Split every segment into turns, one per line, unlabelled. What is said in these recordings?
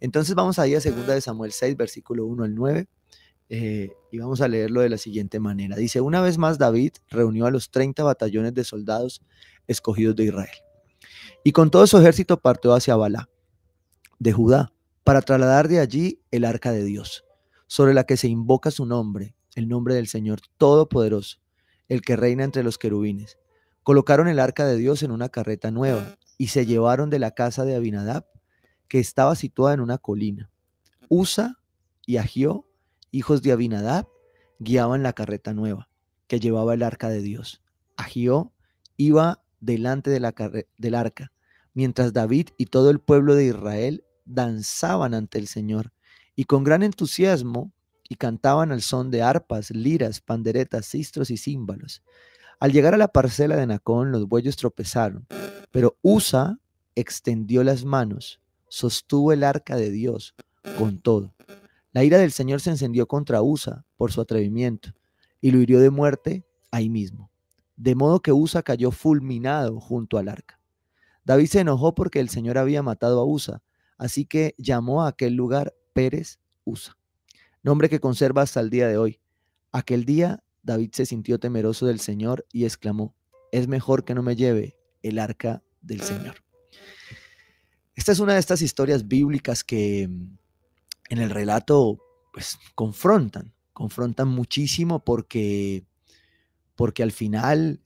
Entonces vamos ahí a 2 de Samuel 6, versículo 1 al 9, eh, y vamos a leerlo de la siguiente manera. Dice, una vez más David reunió a los 30 batallones de soldados escogidos de Israel. Y con todo su ejército partió hacia Balá, de Judá, para trasladar de allí el arca de Dios, sobre la que se invoca su nombre, el nombre del Señor Todopoderoso, el que reina entre los querubines. Colocaron el arca de Dios en una carreta nueva y se llevaron de la casa de Abinadab, que estaba situada en una colina. Usa y Agió, hijos de Abinadab, guiaban la carreta nueva, que llevaba el arca de Dios. Agió iba delante de la del arca, mientras David y todo el pueblo de Israel danzaban ante el Señor y con gran entusiasmo y cantaban al son de arpas, liras, panderetas, cistros y címbalos. Al llegar a la parcela de Nacón, los bueyes tropezaron, pero Usa extendió las manos, sostuvo el arca de Dios con todo. La ira del Señor se encendió contra Usa por su atrevimiento y lo hirió de muerte ahí mismo. De modo que Usa cayó fulminado junto al arca. David se enojó porque el Señor había matado a Usa, así que llamó a aquel lugar Pérez Usa nombre que conserva hasta el día de hoy. Aquel día David se sintió temeroso del Señor y exclamó, es mejor que no me lleve el arca del Señor. Esta es una de estas historias bíblicas que mm, en el relato pues confrontan, confrontan muchísimo porque porque al final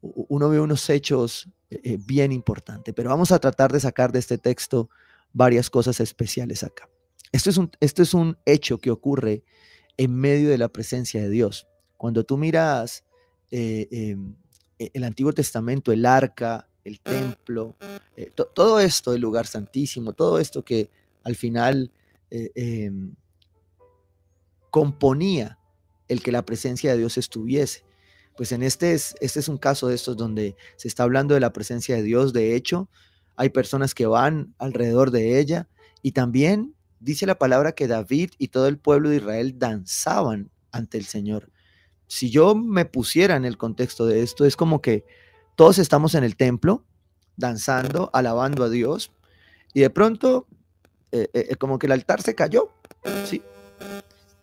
uno ve unos hechos eh, eh, bien importantes, pero vamos a tratar de sacar de este texto varias cosas especiales acá. Esto es un, esto es un hecho que ocurre en medio de la presencia de Dios. Cuando tú miras eh, em, e, el Antiguo Testamento, el arca, el templo, eh, todo esto, el lugar santísimo, todo esto que al final eh, em, componía el que la presencia de Dios estuviese. Pues en este es, este es un caso de estos donde se está hablando de la presencia de Dios. De hecho, hay personas que van alrededor de ella y también dice la palabra que David y todo el pueblo de Israel danzaban ante el Señor. Si yo me pusiera en el contexto de esto, es como que todos estamos en el templo, danzando, alabando a Dios, y de pronto, eh, eh, eh, como que el altar se cayó, ¿sí?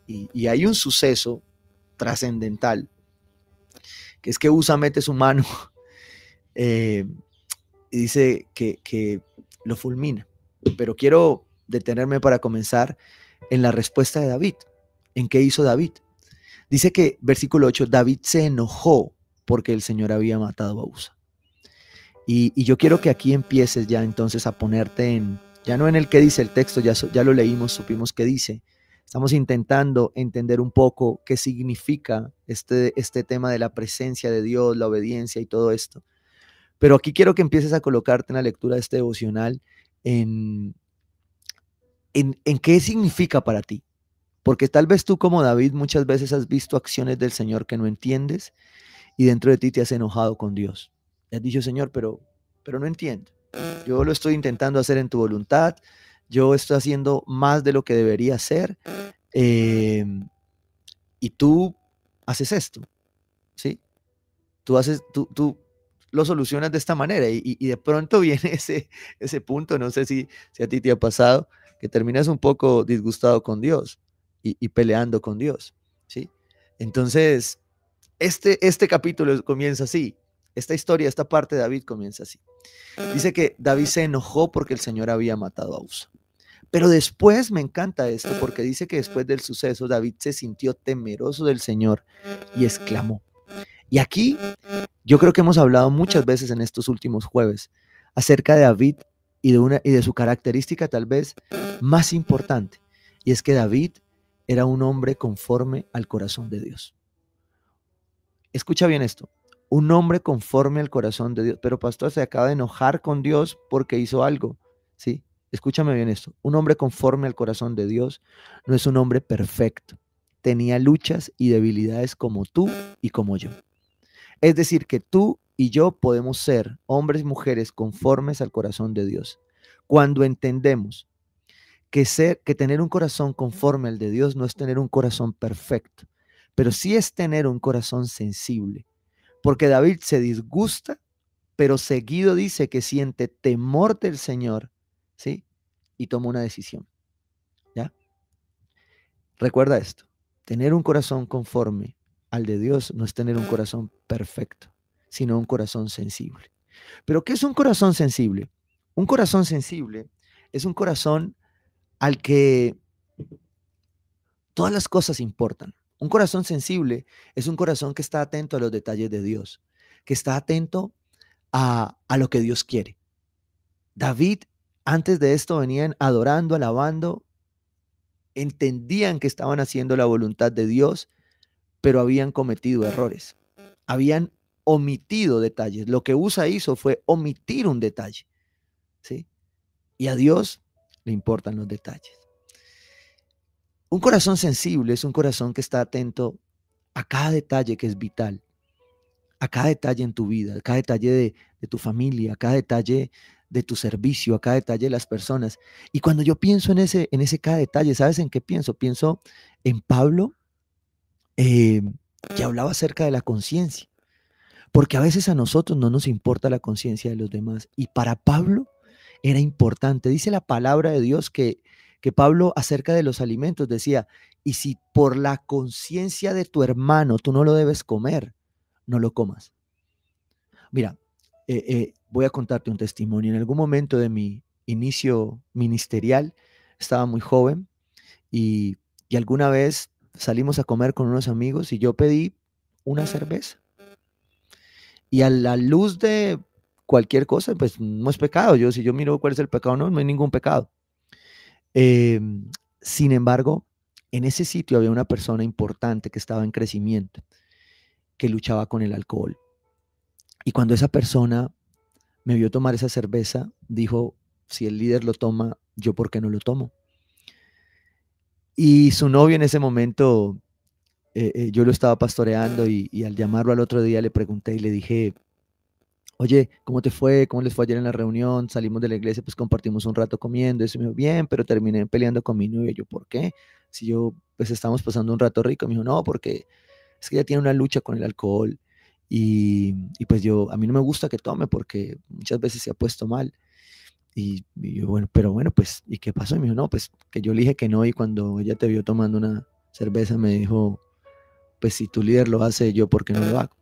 Y, hay un suceso trascendental, que es que Usa mete su mano y dice que, que lo fulmina. Pero quiero detenerme para comenzar en la respuesta de David. ¿En qué hizo David? Dice que, versículo 8, David se enojó porque el Señor había matado a Usa. Y, yo quiero que aquí empieces ya entonces a ponerte en, ya no en el que dice el texto, ya, lo leímos, supimos qué dice. Estamos intentando entender un poco qué significa este, este tema de la presencia de Dios, la obediencia y todo esto. Pero aquí quiero que empieces a colocarte en la lectura de este devocional en, en, qué significa para ti. Porque tal vez tú como David muchas veces has visto acciones del Señor que no entiendes y dentro de ti te has enojado con Dios. Y has dicho, Señor, pero, pero no entiendo. Yo lo estoy intentando hacer en tu voluntad. Yo estoy haciendo más de lo que debería hacer. Em, y tú haces esto. ¿Sí? Tú haces, tú, tú lo solucionas de esta manera y, de pronto viene ese, ese punto, no sé si, si a ti te ha pasado, que terminas un poco disgustado con Dios y, peleando con Dios, ¿sí? Entonces, este, este capítulo comienza así, esta historia, esta parte de David comienza así. Dice que David se enojó porque el Señor había matado a Usa. Pero después me encanta esto porque dice que después del suceso David se sintió temeroso del Señor y exclamó. Y aquí yo creo que hemos hablado muchas veces en estos últimos jueves acerca de David y de, una, y de su característica tal vez más importante, y es que David era un hombre conforme al corazón de Dios. Escucha bien esto, un hombre conforme al corazón de Dios, pero pastor se acaba de enojar con Dios porque hizo algo, ¿sí? Escúchame bien esto, un hombre conforme al corazón de Dios no es un hombre perfecto, tenía luchas y debilidades como tú y como yo. Es decir, que tú y yo podemos ser hombres y mujeres conformes al corazón de Dios. Cuando entendemos que, ser, que tener un corazón conforme al de Dios no es tener un corazón perfecto, pero sí es tener un corazón sensible. Porque David se disgusta, pero seguido dice que siente temor del Señor, ¿sí? Y toma una decisión. Recuerda esto, tener un corazón conforme al de Dios no es tener un corazón perfecto, sino un corazón sensible. Pero ¿qué es un corazón sensible? Un corazón sensible es un corazón al que todas las cosas importan. Un corazón sensible es un corazón que está atento a los detalles de Dios, que está atento a, a lo que Dios quiere. David, antes de esto, venían adorando, alabando, entendían que estaban haciendo la voluntad de Dios, pero habían cometido errores. Habían omitido detalles. Lo que Usa hizo fue omitir un detalle. ¿sí? Y a Dios le importan los detalles. Un corazón sensible es un corazón que está atento a cada detalle que es vital, a cada detalle en tu vida, a cada detalle de, de tu familia, a cada detalle de tu servicio, a cada detalle de las personas. Y cuando yo pienso en ese, en ese cada detalle, ¿sabes en qué pienso? Pienso en Pablo, eh, que hablaba acerca de la conciencia. Porque a veces a nosotros no nos importa la conciencia de los demás. Y para Pablo era importante. Dice la palabra de Dios que, que Pablo acerca de los alimentos decía, y si por la conciencia de tu hermano tú no lo debes comer, no lo comas. Mira, eh, eh, voy a contarte un testimonio. En algún momento de mi inicio ministerial, estaba muy joven y, y alguna vez salimos a comer con unos amigos y yo pedí una cerveza. Y a la luz de cualquier cosa, pues no es pecado. Yo, si yo miro cuál es el pecado, no, no hay ningún pecado. Em, sin embargo, en ese sitio había una persona importante que estaba en crecimiento, que luchaba con el alcohol. Y cuando esa persona me vio tomar esa cerveza, dijo, si el líder lo toma, yo por qué no lo tomo. Y su novio en ese momento, eh, eh, yo lo estaba pastoreando y, al llamarlo al otro día le pregunté y le dije, oye, ¿cómo te fue? ¿Cómo les fue ayer en la reunión? Salimos de la iglesia, pues compartimos un rato comiendo. Eso me dijo, bien, pero terminé peleando con mi novio. Yo, ¿por qué? Si yo, pues estamos pasando un rato rico. Me dijo, no, porque es que ella tiene una lucha con el alcohol. Y, y, pues yo, a mí no me gusta que tome porque muchas veces se ha puesto mal. Y, yo, bueno, pero bueno, pues, ¿y qué pasó? Y me dijo, no, pues que yo le dije que no y cuando ella te vio tomando una cerveza me dijo, pues si tu líder lo hace, yo, ¿por qué no lo hago?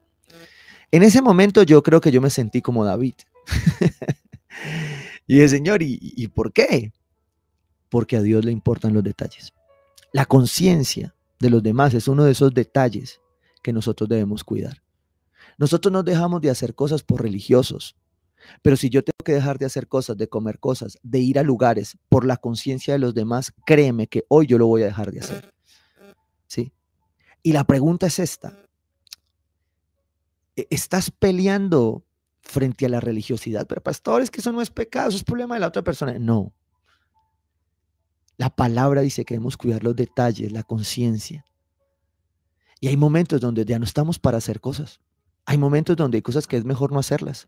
En ese momento yo creo que yo me sentí como David. y dije, Señor, ¿y, ¿y por qué? Porque a Dios le importan los detalles. La conciencia de los demás es uno de esos detalles que nosotros debemos cuidar. Nosotros no dejamos de hacer cosas por religiosos, pero si yo tengo que dejar de hacer cosas, de comer cosas, de ir a lugares por la conciencia de los demás, créeme que hoy yo lo voy a dejar de hacer. ¿Sí? Y la pregunta es esta. ¿E-, ¿Estás peleando frente a la religiosidad? Pero pastor, es que eso no es pecado, eso es problema de la otra persona. No. La palabra dice que debemos cuidar los detalles, la conciencia. Y hay momentos donde ya no estamos para hacer cosas. Hay momentos donde hay cosas que es mejor no hacerlas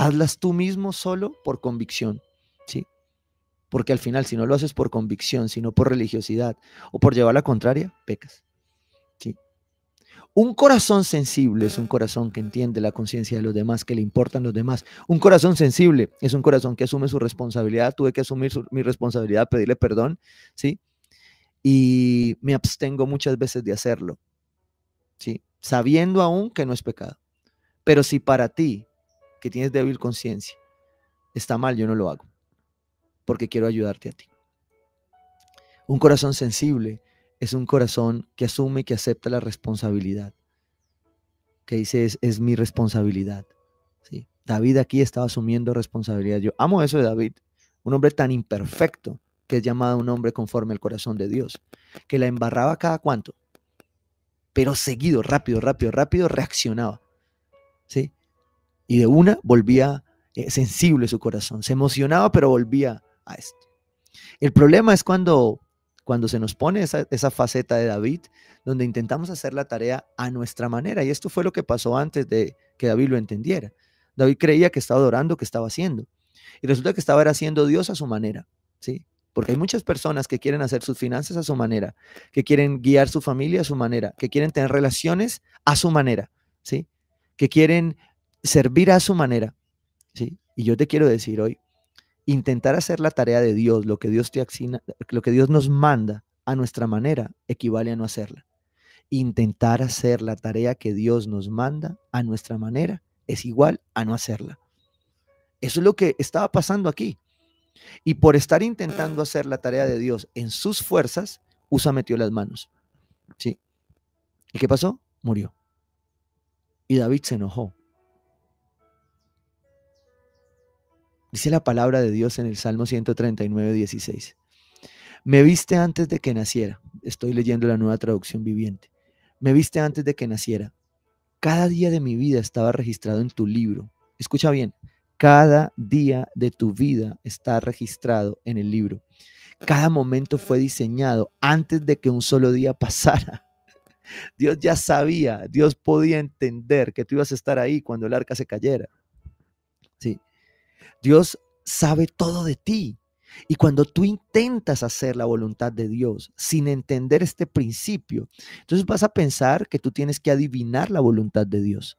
hazlas tú mismo solo por convicción, ¿sí? Porque al final, si no lo haces por convicción, sino por religiosidad o por llevar la contraria, pecas. Un corazón sensible es un corazón que entiende la conciencia de los demás, que le importan los demás. Un corazón sensible es un corazón que asume su responsabilidad. Tuve que asumir mi responsabilidad, pedirle perdón, ¿sí? Y me abstengo muchas veces de hacerlo, ¿sí? Sabiendo aún que no es pecado. Pero si para ti que tienes débil conciencia, está mal, yo no lo hago, porque quiero ayudarte a ti. Un corazón sensible es un corazón que asume que acepta la responsabilidad, que dice es, mi responsabilidad. David aquí estaba asumiendo responsabilidad. Yo amo eso de David, un hombre tan imperfecto que es llamado un hombre conforme al corazón de Dios, que la embarraba cada cuanto, pero seguido, rápido, rápido, rápido, reaccionaba. ¿sí? y de una volvía eh, sensible su corazón, se emocionaba pero volvía a esto. El problema es cuando, cuando se nos pone esa, esa faceta de David, donde intentamos hacer la tarea a nuestra manera, y esto fue lo que pasó antes de que David lo entendiera. David creía que estaba adorando, que estaba haciendo, y resulta que estaba haciendo Dios a su manera, ¿sí? Porque hay muchas personas que quieren hacer sus finanzas a su manera, que quieren guiar su familia a su manera, que quieren tener relaciones a su manera, ¿sí? Que quieren servir a su manera. ¿sí? Y yo te quiero decir hoy, intentar hacer la tarea de Dios, lo que Dios te lo que Dios nos manda a nuestra manera equivale a no hacerla. Intentar hacer la tarea que Dios nos manda a nuestra manera es igual a no hacerla. Eso es lo que estaba pasando aquí. Y por estar intentando hacer la tarea de Dios en sus fuerzas, Usa metió las manos. ¿Sí? ¿Y qué pasó? Murió. Y David se enojó. Dice la palabra de Dios en el Salmo 139, 16. Me viste antes de que naciera. Estoy leyendo la nueva traducción viviente. Me viste antes de que naciera. Cada día de mi vida estaba registrado en tu libro. Escucha bien. Cada día de tu vida está registrado en el libro. Cada momento fue diseñado antes de que un solo día pasara. Dios ya sabía, Dios podía entender que tú ibas a estar ahí cuando el arca se cayera. Sí. Dios sabe todo de ti. Y cuando tú intentas hacer la voluntad de Dios sin entender este principio, entonces vas a pensar que tú tienes que adivinar la voluntad de Dios.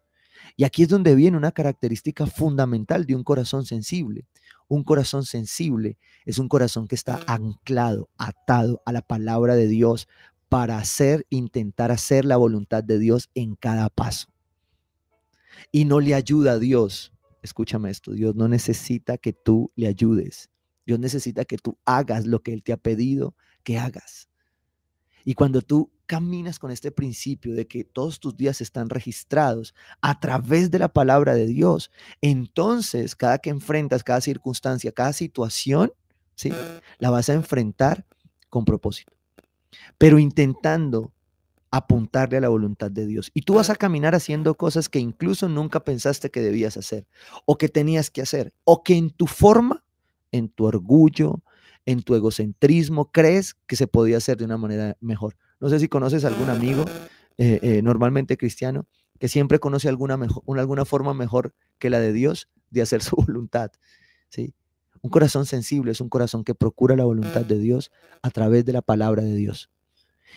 Y aquí es donde viene una característica fundamental de un corazón sensible. Un corazón sensible es un corazón que está anclado, atado a la palabra de Dios para hacer, intentar hacer la voluntad de Dios en cada paso. Y no le ayuda a Dios. Escúchame esto, Dios no necesita que tú le ayudes. Dios necesita que tú hagas lo que Él te ha pedido que hagas. Y cuando tú caminas con este principio de que todos tus días están registrados a través de la palabra de Dios, entonces cada que enfrentas, cada circunstancia, cada situación, ¿sí? La vas a enfrentar con propósito, pero intentando apuntarle a la voluntad de Dios. Y tú vas a caminar haciendo cosas que incluso nunca pensaste que debías hacer, o que tenías que hacer, o que en tu forma, en tu orgullo, en tu egocentrismo, crees que se podía hacer de una manera mejor. No sé si conoces algún amigo, eh, eh, normalmente cristiano, que siempre conoce alguna, mejor, alguna forma mejor que la de Dios de hacer su voluntad. ¿sí? Un corazón sensible es un corazón que procura la voluntad de Dios a través de la palabra de Dios.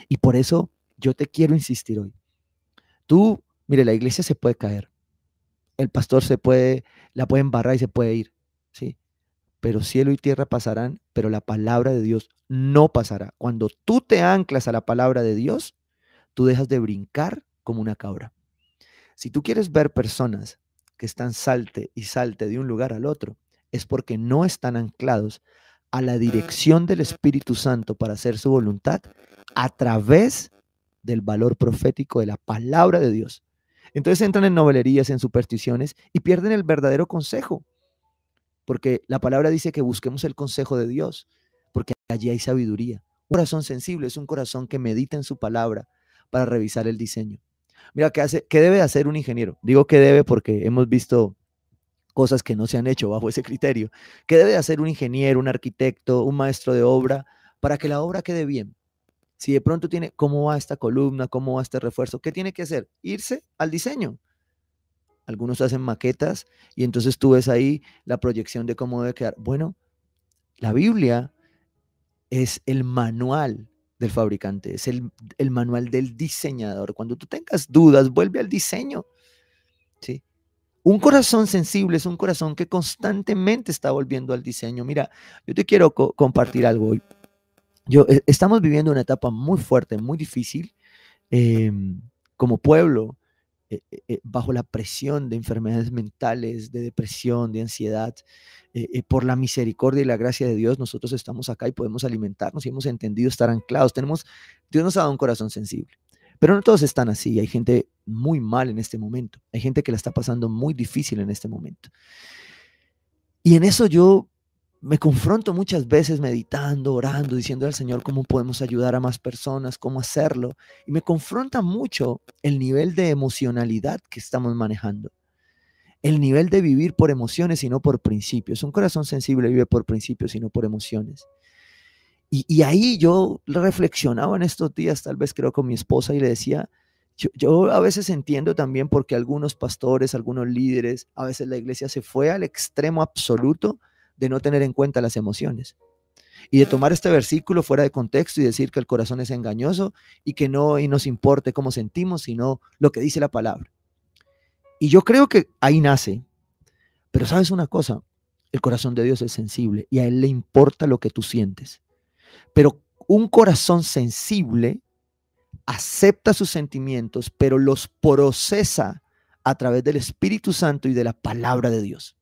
Y por eso yo te quiero insistir hoy. Tú, mire, la iglesia se puede caer. El pastor se puede, la puede embarrar y se puede ir. ¿sí? Pero cielo y tierra pasarán, pero la palabra de Dios no pasará. Cuando tú te anclas a la palabra de Dios, tú dejas de brincar como una cabra. Si tú quieres ver personas que están salte y salte de un lugar al otro, es porque no están anclados a la dirección del Espíritu Santo para hacer su voluntad a través del valor profético de la palabra de Dios. Entonces entran en novelerías, en supersticiones y pierden el verdadero consejo. Porque la palabra dice que busquemos el consejo de Dios porque allí hay sabiduría. Un corazón sensible es un corazón que medita en su palabra para revisar el diseño. Mira, ¿qué, hace, qué debe hacer un ingeniero? Digo que debe porque hemos visto cosas que no se han hecho bajo ese criterio. ¿Qué debe hacer un ingeniero, un arquitecto, un maestro de obra para que la obra quede bien? Si de pronto tiene, ¿cómo va esta columna? ¿Cómo va este refuerzo? ¿Qué tiene que hacer? Irse al diseño. Algunos hacen maquetas y entonces tú ves ahí la proyección de cómo debe quedar. Bueno, la Biblia es el manual del fabricante, es el, manual del diseñador. Cuando tú tengas dudas, vuelve al diseño. ¿sí? Un corazón sensible es un corazón que constantemente está volviendo al diseño. Mira, yo te quiero compartir algo hoy. Yo, eh, estamos viviendo una etapa muy fuerte, muy difícil em, como pueblo, eh, eh, bajo la presión de enfermedades mentales, de depresión, de ansiedad. Por la misericordia y la gracia de Dios, nosotros estamos acá y podemos alimentarnos y hemos entendido estar anclados. Tenemos, Dios nos ha dado un corazón sensible. Pero no todos están así. Hay gente muy mal en este momento. Hay gente que la está pasando muy difícil en este momento. Y en eso yo me confronto muchas veces meditando, orando, diciendo al Señor cómo podemos ayudar a más personas, cómo hacerlo. Y me confronta mucho el nivel de emocionalidad que estamos manejando el nivel de vivir por emociones y no por principios. Un corazón sensible vive por principios y no por emociones. Y, ahí yo reflexionaba en estos días, tal vez creo con mi esposa, y le decía, yo, yo, a veces entiendo también porque algunos pastores, algunos líderes, a veces la iglesia se fue al extremo absoluto de no tener en cuenta las emociones y de tomar este versículo fuera de contexto y decir que el corazón es engañoso y que no y nos importe cómo sentimos, sino lo que dice la palabra. Y yo creo que ahí nace. Pero sabes una cosa, el corazón de Dios es sensible y a Él le importa lo que tú sientes. Pero Un corazón sensible acepta sus sentimientos, pero los procesa a través del Espíritu Santo y de la palabra de Dios.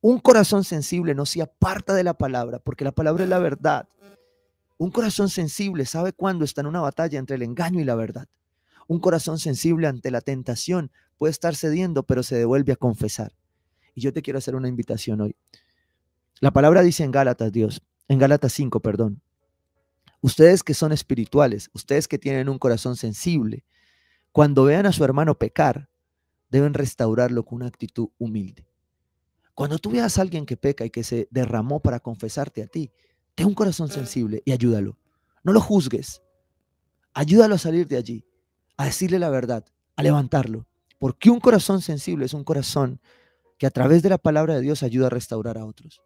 Un corazón sensible no se aparta de la palabra, porque la palabra es la verdad. Un corazón sensible sabe cuándo está en una batalla entre el engaño y la verdad. Un corazón sensible ante la tentación puede estar cediendo, pero se devuelve a confesar. Y yo te quiero hacer una invitación hoy. La palabra dice en Gálatas, Dios, en Gálatas 5, perdón. Ustedes que son espirituales, ustedes que tienen un corazón sensible, cuando vean a su hermano pecar, deben restaurarlo con una actitud humilde. Cuando tú veas a alguien que peca y que se derramó para confesarte a ti, ten un corazón sensible y ayúdalo. No lo juzgues. Ayúdalo a salir de allí, a decirle la verdad, a levantarlo. Porque un corazón sensible es un corazón que a través de la palabra de Dios ayuda a restaurar a otros.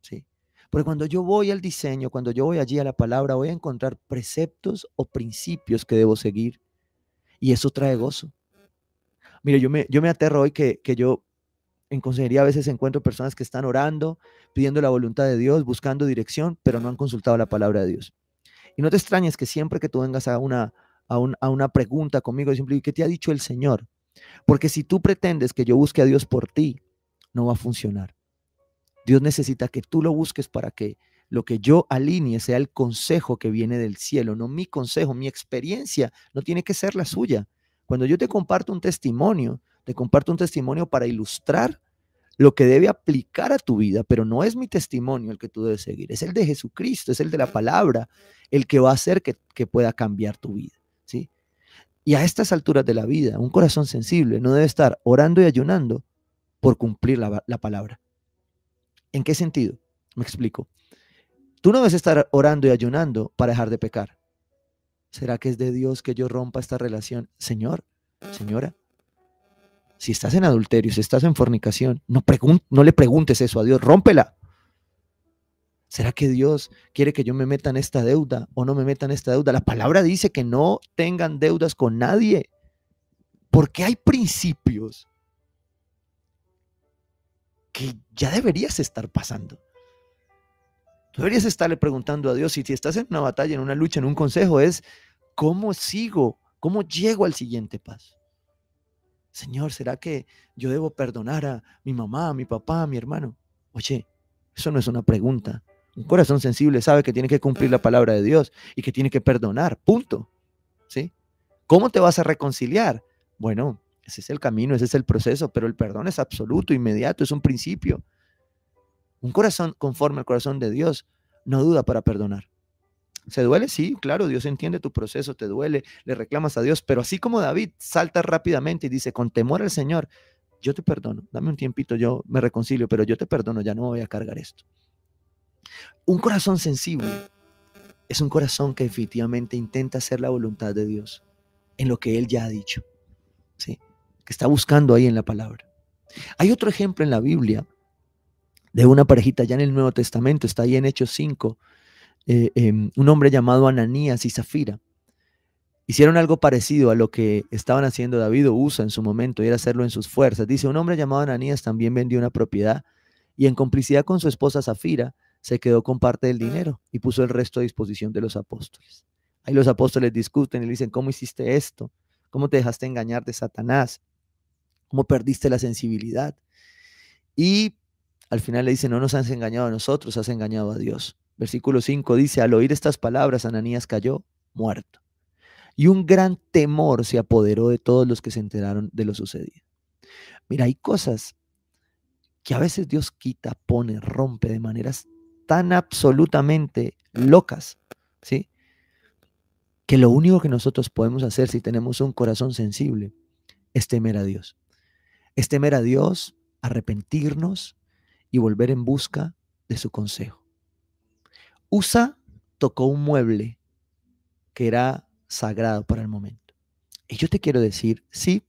¿Sí? Porque cuando yo voy al diseño, cuando yo voy allí a la palabra, voy a encontrar preceptos o principios que debo seguir. Y eso trae gozo. Mire, yo me, yo me aterro hoy que, que yo en consejería a veces encuentro personas que están orando, pidiendo la voluntad de Dios, buscando dirección, pero no han consultado la palabra de Dios. Y no te extrañes que siempre que tú vengas a una, a, una pregunta conmigo, siempre, ¿qué te ha dicho el Señor? Porque si tú pretendes que yo busque a Dios por ti, no va a funcionar. Dios necesita que tú lo busques para que lo que yo alinee sea el consejo que viene del cielo, no mi consejo, mi experiencia no tiene que ser la suya. Cuando yo te comparto un testimonio, te comparto un testimonio para ilustrar lo que debe aplicar a tu vida, pero no es mi testimonio el que tú debes seguir, es el de Jesucristo, es el de la palabra, el que va a hacer que, pueda cambiar tu vida. ¿sí? Y a estas alturas de la vida, un corazón sensible no debe estar orando y ayunando por cumplir la, la palabra. ¿En qué sentido? Me explico. Tú no debes estar orando y ayunando para dejar de pecar. ¿Será que es de Dios que yo rompa esta relación? Señor, señora, si estás en adulterio, si estás en fornicación, no, no le preguntes eso a Dios, rómpela. ¿Será que Dios quiere que yo me meta en esta deuda o no me meta en esta deuda? La palabra dice que no tengan deudas con nadie, porque hay principios que ya deberías estar pasando. Deberías estarle preguntando a Dios y si estás en una batalla, en una lucha, en un consejo, es cómo sigo, cómo llego al siguiente paso. Señor, ¿será que yo debo perdonar a mi mamá, a mi papá, a mi hermano? Oye, eso no es una pregunta. Un corazón sensible sabe que tiene que cumplir la palabra de Dios y que tiene que perdonar, punto. ¿Sí? ¿Cómo te vas a reconciliar? Bueno, ese es el camino, ese es el proceso, pero el perdón es absoluto, inmediato, es un principio. Un corazón conforme al corazón de Dios no duda para perdonar. ¿Se duele? Sí, claro, Dios entiende tu proceso, te duele, le reclamas a Dios, pero así como David salta rápidamente y dice, con temor al Señor, yo te perdono, dame un tiempito, yo me reconcilio, pero yo te perdono, ya no voy a cargar esto. Un corazón sensible es un corazón que efectivamente intenta hacer la voluntad de Dios en lo que Él ya ha dicho, ¿sí? que está buscando ahí en la palabra. Hay otro ejemplo en la Biblia de una parejita ya en el Nuevo Testamento, está ahí en Hechos 5, eh, em, un hombre llamado Ananías y Zafira. Hicieron algo parecido a lo que estaban haciendo David o Usa en su momento y era hacerlo en sus fuerzas. Dice, un hombre llamado Ananías también vendió una propiedad y en complicidad con su esposa Zafira se quedó con parte del dinero y puso el resto a disposición de los apóstoles. Ahí los apóstoles discuten y le dicen, ¿cómo hiciste esto? ¿Cómo te dejaste engañar de Satanás? ¿Cómo perdiste la sensibilidad? Y al final le dicen, no nos has engañado a nosotros, has engañado a Dios. Versículo 5 dice, al oír estas palabras, Ananías cayó muerto. Y un gran temor se apoderó de todos los que se enteraron de lo sucedido. Mira, hay cosas que a veces Dios quita, pone, rompe de maneras tan absolutamente locas, ¿sí? Que lo único que nosotros podemos hacer si tenemos un corazón sensible es temer a Dios. Es temer a Dios, arrepentirnos, y volver en busca de su consejo. Usa tocó un mueble que era sagrado para el momento. Y yo te quiero decir, sí,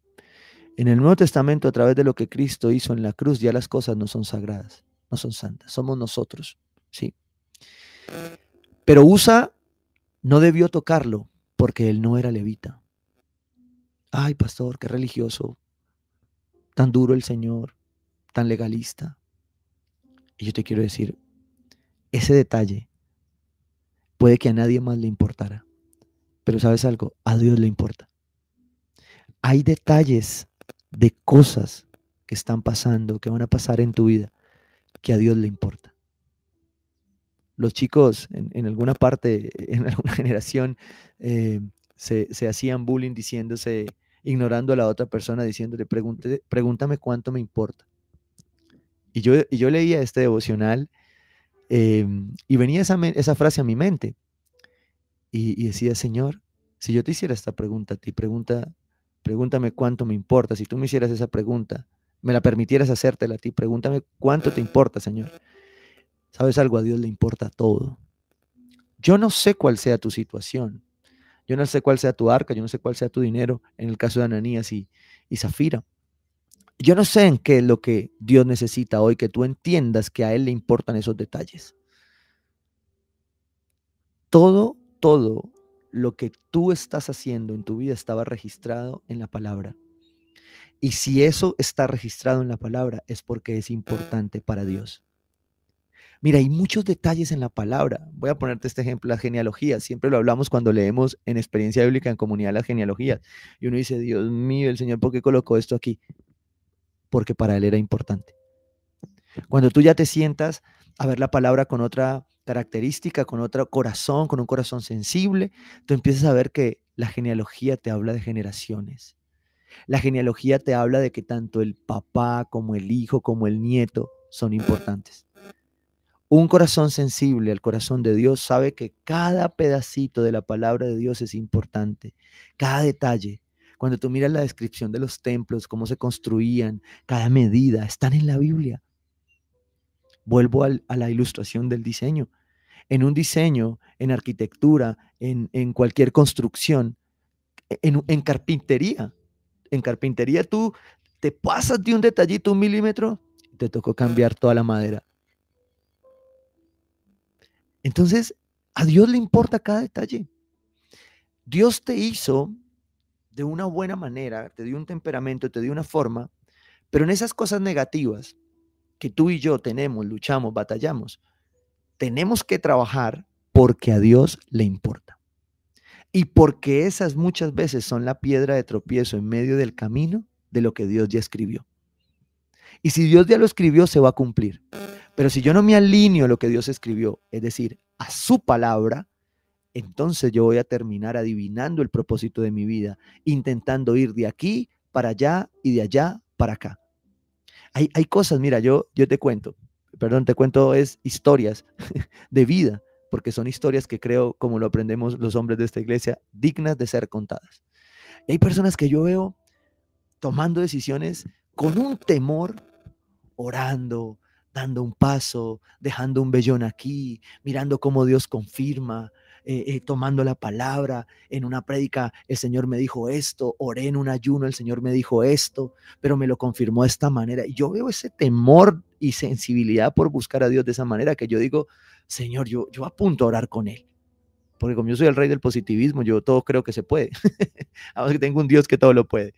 en el Nuevo Testamento, a través de lo que Cristo hizo en la cruz, ya las cosas no son sagradas, no son santas, somos nosotros, sí. Pero Usa no debió tocarlo porque él no era levita. Ay, pastor, qué religioso, tan duro el Señor, tan legalista. Y yo te quiero decir, ese detalle puede que a nadie más le importara. Pero sabes algo, a Dios le importa. Hay detalles de cosas que están pasando, que van a pasar en tu vida, que a Dios le importa. Los chicos en, alguna parte, en alguna generación, eh, se, hacían bullying diciéndose, ignorando a la otra persona, diciéndole, pregúntame cuánto me importa. Y yo, yo leía este devocional em, y venía esa, esa, frase a mi mente. Y, decía, Señor, si yo te hiciera esta pregunta a ti, pregunta, pregúntame cuánto me importa. Si tú me hicieras esa pregunta, me la permitieras hacértela a ti, pregúntame cuánto te importa, Señor. ¿Sabes algo? A Dios le importa todo. Yo no sé cuál sea tu situación. Yo no sé cuál sea tu arca, yo no sé cuál sea tu dinero, en el caso de Ananías y, y Zafira. Yo no sé en qué es lo que Dios necesita hoy, que tú entiendas que a Él le importan esos detalles. Todo, todo lo que tú estás haciendo en tu vida estaba registrado en la palabra. Y si eso está registrado en la palabra es porque es importante para Dios. Mira, hay muchos detalles en la palabra. Voy a ponerte este ejemplo, las genealogías. Siempre lo hablamos cuando leemos en experiencia bíblica en comunidad las genealogías. Y uno dice, Dios mío, el Señor, ¿por qué colocó esto aquí? Porque para Él era importante. Cuando tú ya te sientas a ver la palabra con otra característica, con otro corazón, con un corazón sensible, tú empiezas a ver que la genealogía te habla de generaciones. La genealogía te habla de que tanto el papá como el hijo como el nieto son importantes. Un corazón sensible al corazón de Dios sabe que cada pedacito de la palabra de Dios es importante, cada detalle. Cuando tú miras la descripción de los templos, cómo se construían, cada medida, están en la Biblia. Vuelvo a la ilustración del diseño. En un diseño, en arquitectura, en, cualquier construcción, en, en carpintería. En carpintería tú te pasas de un detallito, un milímetro, te tocó cambiar toda la madera entonces, a Dios le importa cada detalle. Dios te hizo de una buena manera, te dio un temperamento, te dio una forma, pero en esas cosas negativas que tú y yo tenemos, luchamos, batallamos, tenemos que trabajar porque a Dios le importa. Y porque esas muchas veces son la piedra de tropiezo en medio del camino de lo que Dios ya escribió. Y si Dios ya lo escribió, se va a cumplir. Pero si yo no me alineo a lo que Dios escribió, es decir, a su palabra, entonces yo voy a terminar adivinando el propósito de mi vida, intentando ir de aquí para allá y de allá para acá. Hay, hay cosas, mira, yo, yo te cuento, perdón, te cuento es historias de vida, porque son historias que creo, como lo aprendemos los hombres de esta iglesia, dignas de ser contadas. hay personas que yo veo tomando decisiones con un temor, orando, dando un paso, dejando un vellón aquí, mirando cómo Dios confirma, eh, eh, tomando la palabra. En una prédica el Señor me dijo esto, oré en un ayuno, el Señor me dijo esto, pero me lo confirmó de esta manera. Y yo veo ese temor y sensibilidad por buscar a Dios de esa manera que yo digo, Señor, yo, yo apunto a orar con Él. Porque como yo soy el rey del positivismo, yo todo creo que se puede. Además que tengo un Dios que todo lo puede.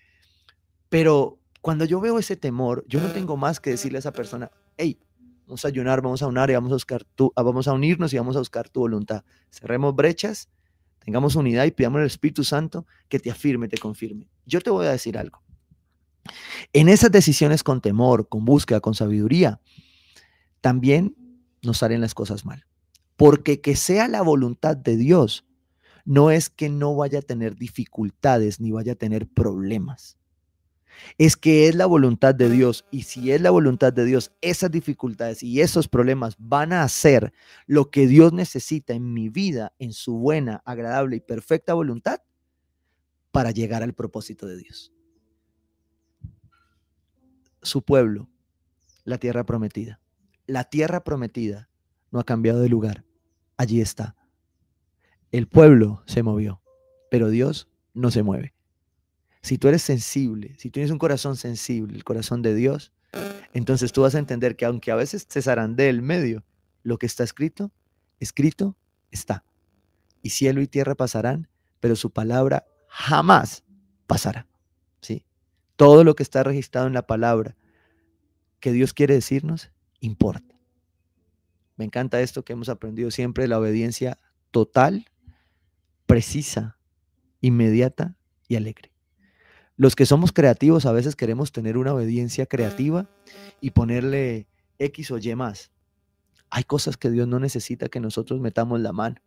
Pero cuando yo veo ese temor, yo no tengo más que decirle a esa persona, hey, vamos a ayunar, vamos a unar y vamos a buscar tu, ah, vamos a unirnos y vamos a buscar tu voluntad. Cerremos brechas, tengamos unidad y pidamos al Espíritu Santo que te afirme, te confirme. Yo te voy a decir algo. En esas decisiones con temor, con búsqueda, con sabiduría, también nos salen las cosas mal. Porque que sea la voluntad de Dios no es que no vaya a tener dificultades ni vaya a tener problemas es que es la voluntad de Dios. Y si es la voluntad de Dios, esas dificultades y esos problemas van a hacer lo que Dios necesita en mi vida, en su buena, agradable y perfecta voluntad, para llegar al propósito de Dios. Su pueblo, la tierra prometida. La tierra prometida no ha cambiado de lugar. Allí está. El pueblo se movió, pero Dios no se mueve. Si tú eres sensible, si tienes un corazón sensible, el corazón de Dios, entonces tú vas a entender que aunque a veces te zarandee el medio, lo que está escrito, escrito está. Y cielo y tierra pasarán, pero su palabra jamás pasará. ¿sí? Todo lo que está registrado en la palabra que Dios quiere decirnos, importa. Me encanta esto que hemos aprendido siempre, la obediencia total, precisa, inmediata y alegre. Los que somos creativos a veces queremos tener una obediencia creativa y ponerle X o Y más. Hay cosas que Dios no necesita que nosotros metamos la mano.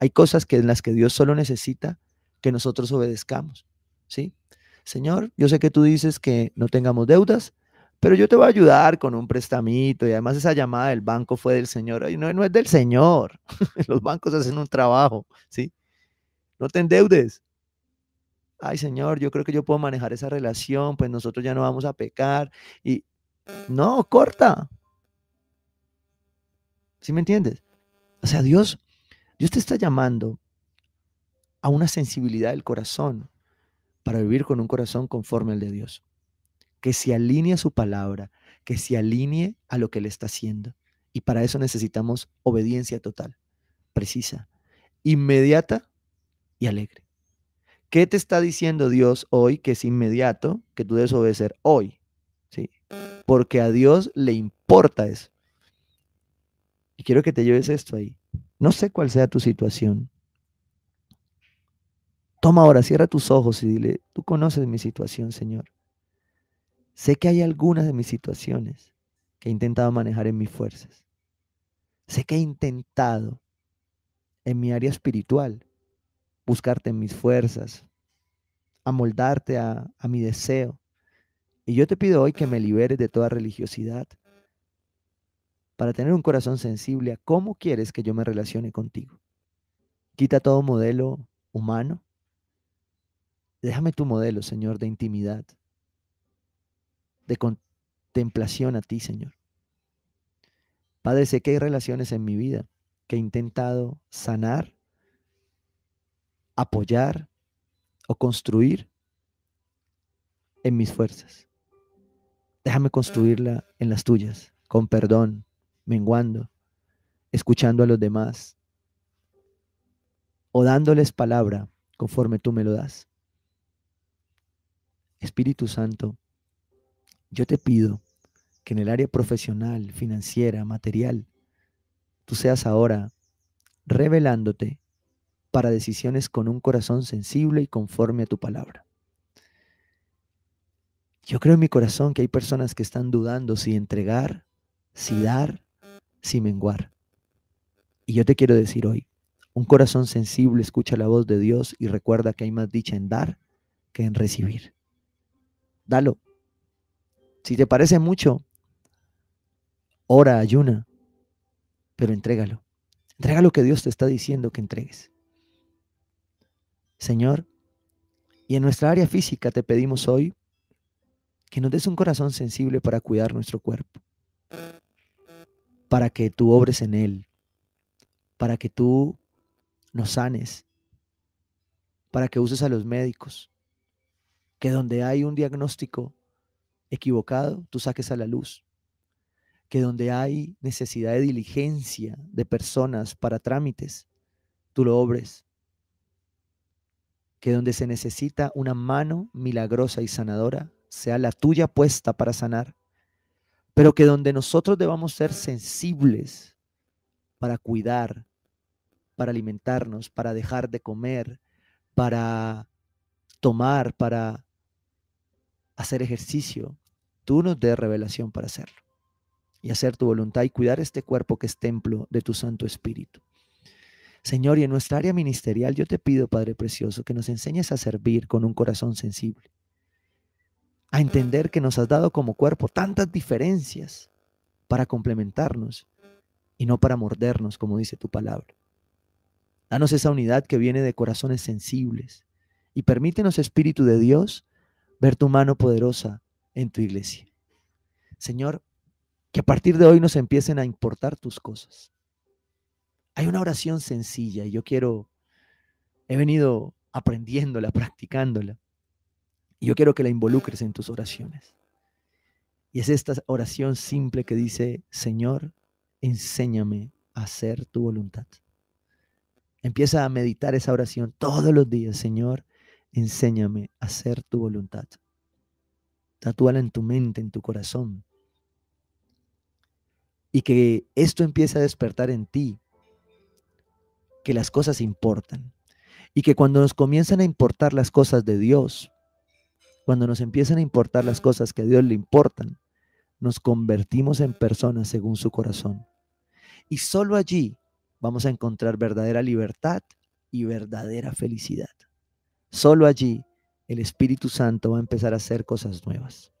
Hay cosas que en las que Dios solo necesita que nosotros obedezcamos. ¿Sí? Señor, yo sé que tú dices que no tengamos deudas, pero yo te voy a ayudar con un prestamito y además esa llamada del banco fue del Señor. no, no es del Señor. Los bancos hacen un trabajo, ¿sí? No te endeudes. Ay, Señor, yo creo que yo puedo manejar esa relación, pues nosotros ya no vamos a pecar. Y no, corta. ¿Sí me entiendes? O sea, Dios, Dios te está llamando a una sensibilidad del corazón para vivir con un corazón conforme al de Dios que se alinee a su palabra, que se alinee a lo que Él está haciendo. Y para eso necesitamos obediencia total, precisa, inmediata y alegre. ¿Qué te está diciendo Dios hoy que es inmediato, que tú debes obedecer hoy? ¿Sí? Porque a Dios le importa eso. Y quiero que te lleves esto ahí. No sé cuál sea tu situación. Toma ahora, cierra tus ojos y dile, tú conoces mi situación, Señor. Sé que hay algunas de mis situaciones que he intentado manejar en mis fuerzas. Sé que he intentado en mi área espiritual buscarte en mis fuerzas, amoldarte a, a mi deseo. Y yo te pido hoy que me liberes de toda religiosidad para tener un corazón sensible a cómo quieres que yo me relacione contigo. Quita todo modelo humano. Déjame tu modelo, Señor, de intimidad, de contemplación a ti, Señor. Padre, sé que hay relaciones en mi vida que he intentado sanar, apoyar o construir en mis fuerzas. Déjame construirla en las tuyas, con perdón, menguando, escuchando a los demás o dándoles palabra conforme tú me lo das. Espíritu Santo, yo te pido que en el área profesional, financiera, material, tú seas ahora revelándote para decisiones con un corazón sensible y conforme a tu palabra. Yo creo en mi corazón que hay personas que están dudando si entregar, si dar, si menguar. Y yo te quiero decir hoy, un corazón sensible escucha la voz de Dios y recuerda que hay más dicha en dar que en recibir. Dalo, si te parece mucho, ora, ayuna, pero entrégalo. Entrega lo que Dios te está diciendo que entregues. Señor, y en nuestra área física te pedimos hoy que nos des un corazón sensible para cuidar nuestro cuerpo, para que tú obres en él, para que tú nos sanes, para que uses a los médicos, que donde hay un diagnóstico equivocado, tú saques a la luz. Que donde hay necesidad de diligencia de personas para trámites, tú lo obres. Que donde se necesita una mano milagrosa y sanadora, sea la tuya puesta para sanar. Pero que donde nosotros debamos ser sensibles para cuidar, para alimentarnos, para dejar de comer, para tomar, para hacer ejercicio, tú nos des revelación para hacerlo y hacer tu voluntad y cuidar este cuerpo que es templo de tu Santo Espíritu. Señor, y en nuestra área ministerial yo te pido, Padre Precioso, que nos enseñes a servir con un corazón sensible, a entender que nos has dado como cuerpo tantas diferencias para complementarnos y no para mordernos, como dice tu palabra. Danos esa unidad que viene de corazones sensibles y permítenos, Espíritu de Dios, ver tu mano poderosa en tu iglesia. Señor, que a partir de hoy nos empiecen a importar tus cosas. Hay una oración sencilla y yo quiero, he venido aprendiéndola, practicándola. Y yo quiero que la involucres en tus oraciones. Y es esta oración simple que dice, Señor, enséñame a hacer tu voluntad. Empieza a meditar esa oración todos los días, Señor, enséñame a hacer tu voluntad. Tatúala en tu mente, en tu corazón. Y que esto empiece a despertar en ti que las cosas importan y que cuando nos comienzan a importar las cosas de Dios, cuando nos empiezan a importar las cosas que a Dios le importan, nos convertimos en personas según su corazón. Y solo allí vamos a encontrar verdadera libertad y verdadera felicidad. Solo allí el Espíritu Santo va a empezar a hacer cosas nuevas.